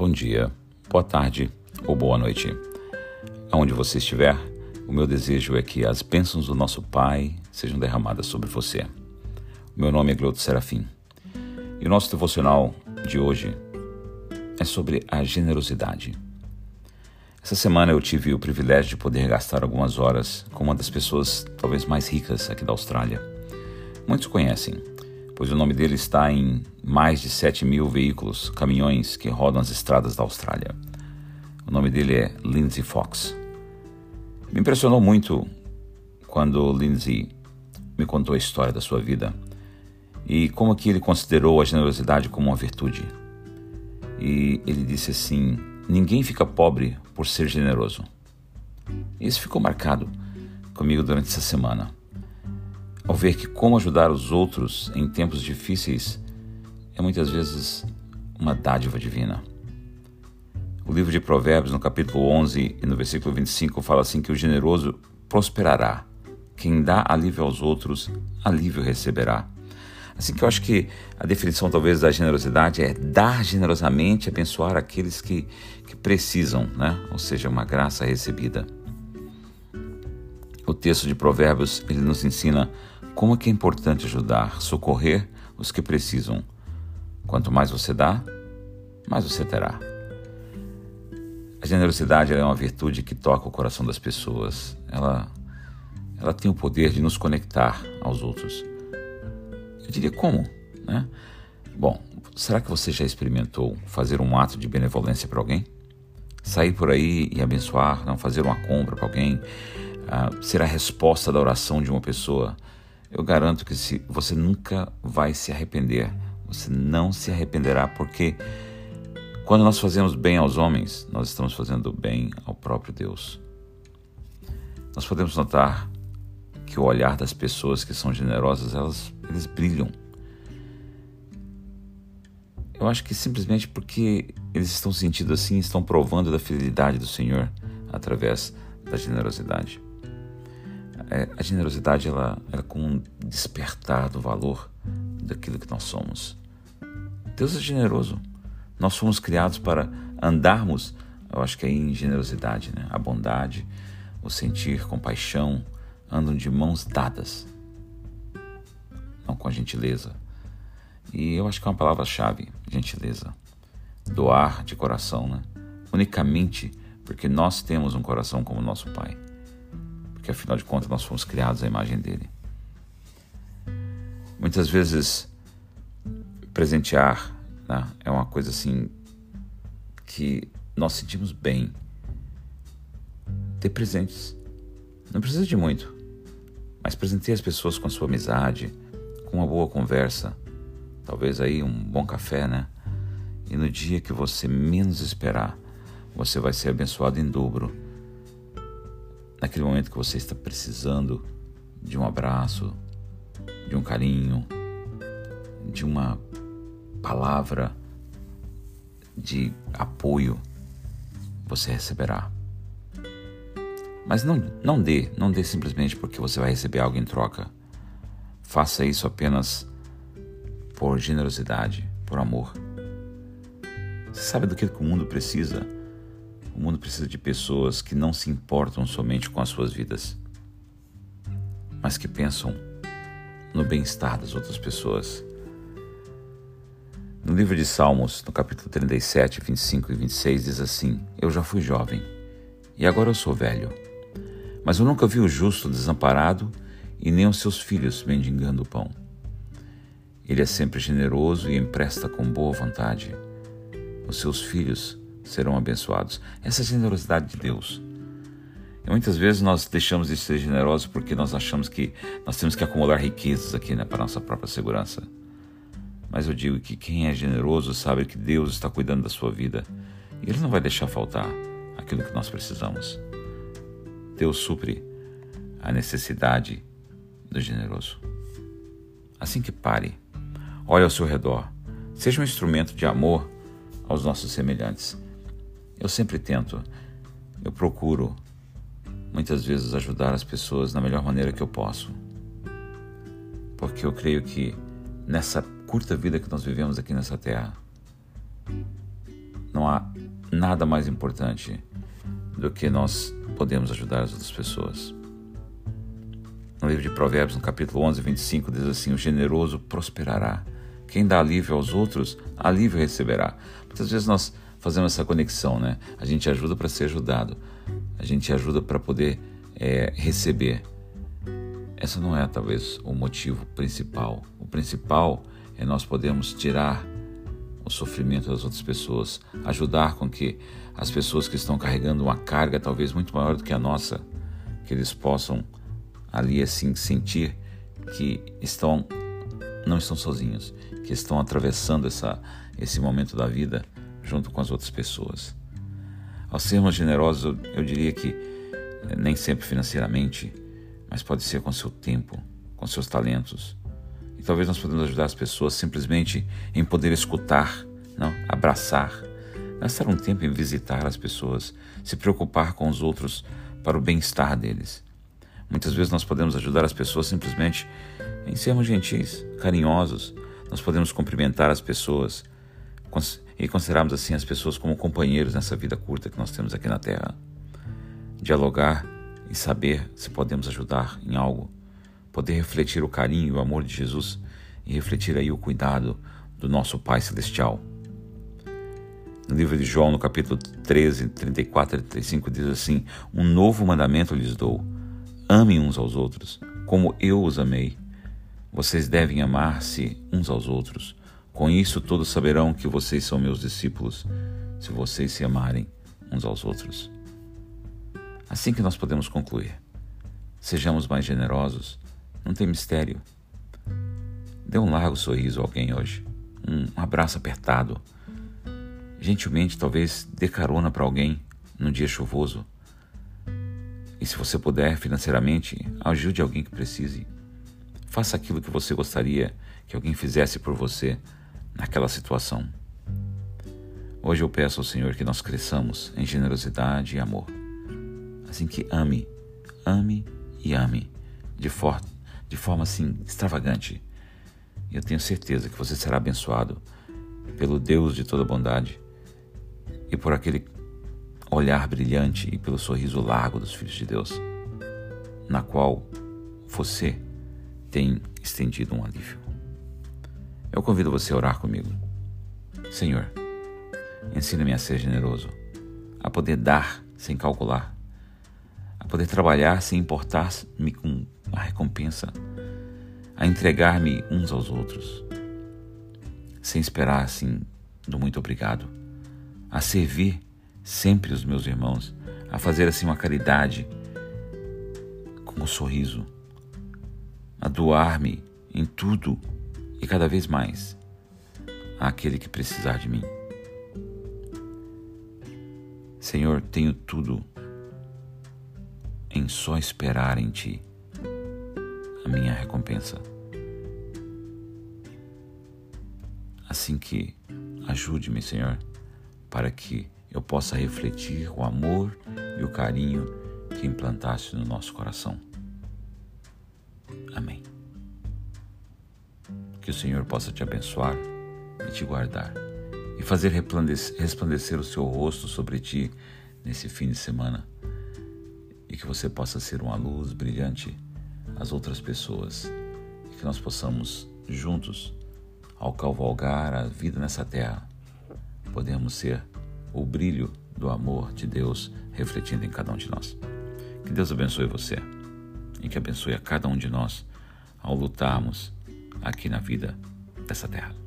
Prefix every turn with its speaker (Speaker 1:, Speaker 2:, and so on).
Speaker 1: bom dia, boa tarde ou boa noite. Aonde você estiver, o meu desejo é que as bênçãos do nosso Pai sejam derramadas sobre você. O meu nome é Gleuto Serafim e o nosso devocional de hoje é sobre a generosidade. Essa semana eu tive o privilégio de poder gastar algumas horas com uma das pessoas talvez mais ricas aqui da Austrália. Muitos conhecem, pois o nome dele está em mais de 7 mil veículos, caminhões que rodam as estradas da Austrália. O nome dele é Lindsay Fox. Me impressionou muito quando Lindsay me contou a história da sua vida e como que ele considerou a generosidade como uma virtude. E ele disse assim: ninguém fica pobre por ser generoso. Isso ficou marcado comigo durante essa semana ao ver que como ajudar os outros em tempos difíceis é muitas vezes uma dádiva divina. O livro de Provérbios, no capítulo 11 e no versículo 25, fala assim que o generoso prosperará. Quem dá alívio aos outros, alívio receberá. Assim que eu acho que a definição talvez da generosidade é dar generosamente, abençoar aqueles que, que precisam, né? ou seja, uma graça recebida. O texto de Provérbios ele nos ensina como é é importante ajudar, socorrer os que precisam. Quanto mais você dá, mais você terá. A generosidade é uma virtude que toca o coração das pessoas. Ela, ela tem o poder de nos conectar aos outros. Eu diria como, né? Bom, será que você já experimentou fazer um ato de benevolência para alguém? Sair por aí e abençoar, não fazer uma compra para alguém, uh, ser a resposta da oração de uma pessoa eu garanto que se você nunca vai se arrepender. Você não se arrependerá porque quando nós fazemos bem aos homens, nós estamos fazendo bem ao próprio Deus. Nós podemos notar que o olhar das pessoas que são generosas, elas eles brilham. Eu acho que simplesmente porque eles estão sentindo assim, estão provando da fidelidade do Senhor através da generosidade. É, a generosidade ela, ela é como um despertar do valor daquilo que nós somos. Deus é generoso. Nós fomos criados para andarmos, eu acho que é em generosidade, né? A bondade, o sentir compaixão, andam de mãos dadas, não com a gentileza. E eu acho que é uma palavra-chave, gentileza. Doar de coração, né? Unicamente porque nós temos um coração como nosso Pai porque afinal de contas nós fomos criados à imagem dele. Muitas vezes, presentear né, é uma coisa assim que nós sentimos bem. Ter presentes. Não precisa de muito, mas presenteie as pessoas com a sua amizade, com uma boa conversa, talvez aí um bom café, né? E no dia que você menos esperar, você vai ser abençoado em dobro naquele momento que você está precisando de um abraço, de um carinho, de uma palavra de apoio, você receberá. Mas não, não dê, não dê simplesmente porque você vai receber algo em troca. Faça isso apenas por generosidade, por amor. Você sabe do que o mundo precisa? O mundo precisa de pessoas que não se importam somente com as suas vidas, mas que pensam no bem-estar das outras pessoas. No livro de Salmos, no capítulo 37, 25 e 26, diz assim: Eu já fui jovem e agora eu sou velho, mas eu nunca vi o justo desamparado e nem os seus filhos mendigando o pão. Ele é sempre generoso e empresta com boa vontade. Os seus filhos serão abençoados. Essa é a generosidade de Deus. E muitas vezes nós deixamos de ser generosos porque nós achamos que nós temos que acumular riquezas aqui né, para nossa própria segurança. Mas eu digo que quem é generoso sabe que Deus está cuidando da sua vida e Ele não vai deixar faltar aquilo que nós precisamos. Deus supre a necessidade do generoso. Assim que pare, olhe ao seu redor, seja um instrumento de amor aos nossos semelhantes. Eu sempre tento, eu procuro muitas vezes ajudar as pessoas da melhor maneira que eu posso. Porque eu creio que nessa curta vida que nós vivemos aqui nessa terra, não há nada mais importante do que nós podemos ajudar as outras pessoas. No livro de Provérbios, no capítulo 11, 25, diz assim: O generoso prosperará. Quem dá alívio aos outros, alívio receberá. Muitas vezes nós fazemos essa conexão, né? A gente ajuda para ser ajudado, a gente ajuda para poder é, receber. Essa não é talvez o motivo principal. O principal é nós podermos tirar o sofrimento das outras pessoas, ajudar com que as pessoas que estão carregando uma carga talvez muito maior do que a nossa, que eles possam ali assim sentir que estão não estão sozinhos, que estão atravessando essa esse momento da vida junto com as outras pessoas. Ao sermos generosos, eu diria que eh, nem sempre financeiramente, mas pode ser com seu tempo, com seus talentos. E talvez nós podemos ajudar as pessoas simplesmente em poder escutar, não, abraçar, gastar um tempo em visitar as pessoas, se preocupar com os outros para o bem-estar deles. Muitas vezes nós podemos ajudar as pessoas simplesmente em sermos gentis, carinhosos. Nós podemos cumprimentar as pessoas e considerarmos assim as pessoas como companheiros nessa vida curta que nós temos aqui na Terra. Dialogar e saber se podemos ajudar em algo, poder refletir o carinho e o amor de Jesus e refletir aí o cuidado do nosso Pai Celestial. No livro de João, no capítulo 13, 34 e 35, diz assim: Um novo mandamento lhes dou Amem uns aos outros, como eu os amei. Vocês devem amar-se uns aos outros. Com isso, todos saberão que vocês são meus discípulos, se vocês se amarem uns aos outros. Assim que nós podemos concluir. Sejamos mais generosos, não tem mistério. Dê um largo sorriso a alguém hoje, um abraço apertado. Gentilmente, talvez dê carona para alguém num dia chuvoso. E se você puder financeiramente, ajude alguém que precise. Faça aquilo que você gostaria que alguém fizesse por você naquela situação. Hoje eu peço ao Senhor que nós cresçamos em generosidade e amor. Assim que ame, ame e ame de, for de forma assim extravagante. E eu tenho certeza que você será abençoado pelo Deus de toda bondade e por aquele olhar brilhante e pelo sorriso largo dos filhos de Deus, na qual você tem estendido um alívio. Eu convido você a orar comigo. Senhor, ensina-me a ser generoso, a poder dar sem calcular, a poder trabalhar sem importar-me com a recompensa, a entregar-me uns aos outros, sem esperar assim do muito obrigado, a servir sempre os meus irmãos a fazer assim uma caridade com um sorriso, a doar-me em tudo e cada vez mais àquele que precisar de mim. Senhor, tenho tudo em só esperar em Ti minha recompensa. Assim que ajude-me, Senhor, para que eu possa refletir o amor e o carinho que implantaste no nosso coração. Amém. Que o Senhor possa te abençoar e te guardar e fazer resplandecer o seu rosto sobre ti nesse fim de semana e que você possa ser uma luz brilhante às outras pessoas e que nós possamos juntos ao cavalgar a vida nessa terra podemos ser o brilho do amor de Deus refletindo em cada um de nós. Que Deus abençoe você e que abençoe a cada um de nós ao lutarmos aqui na vida dessa terra.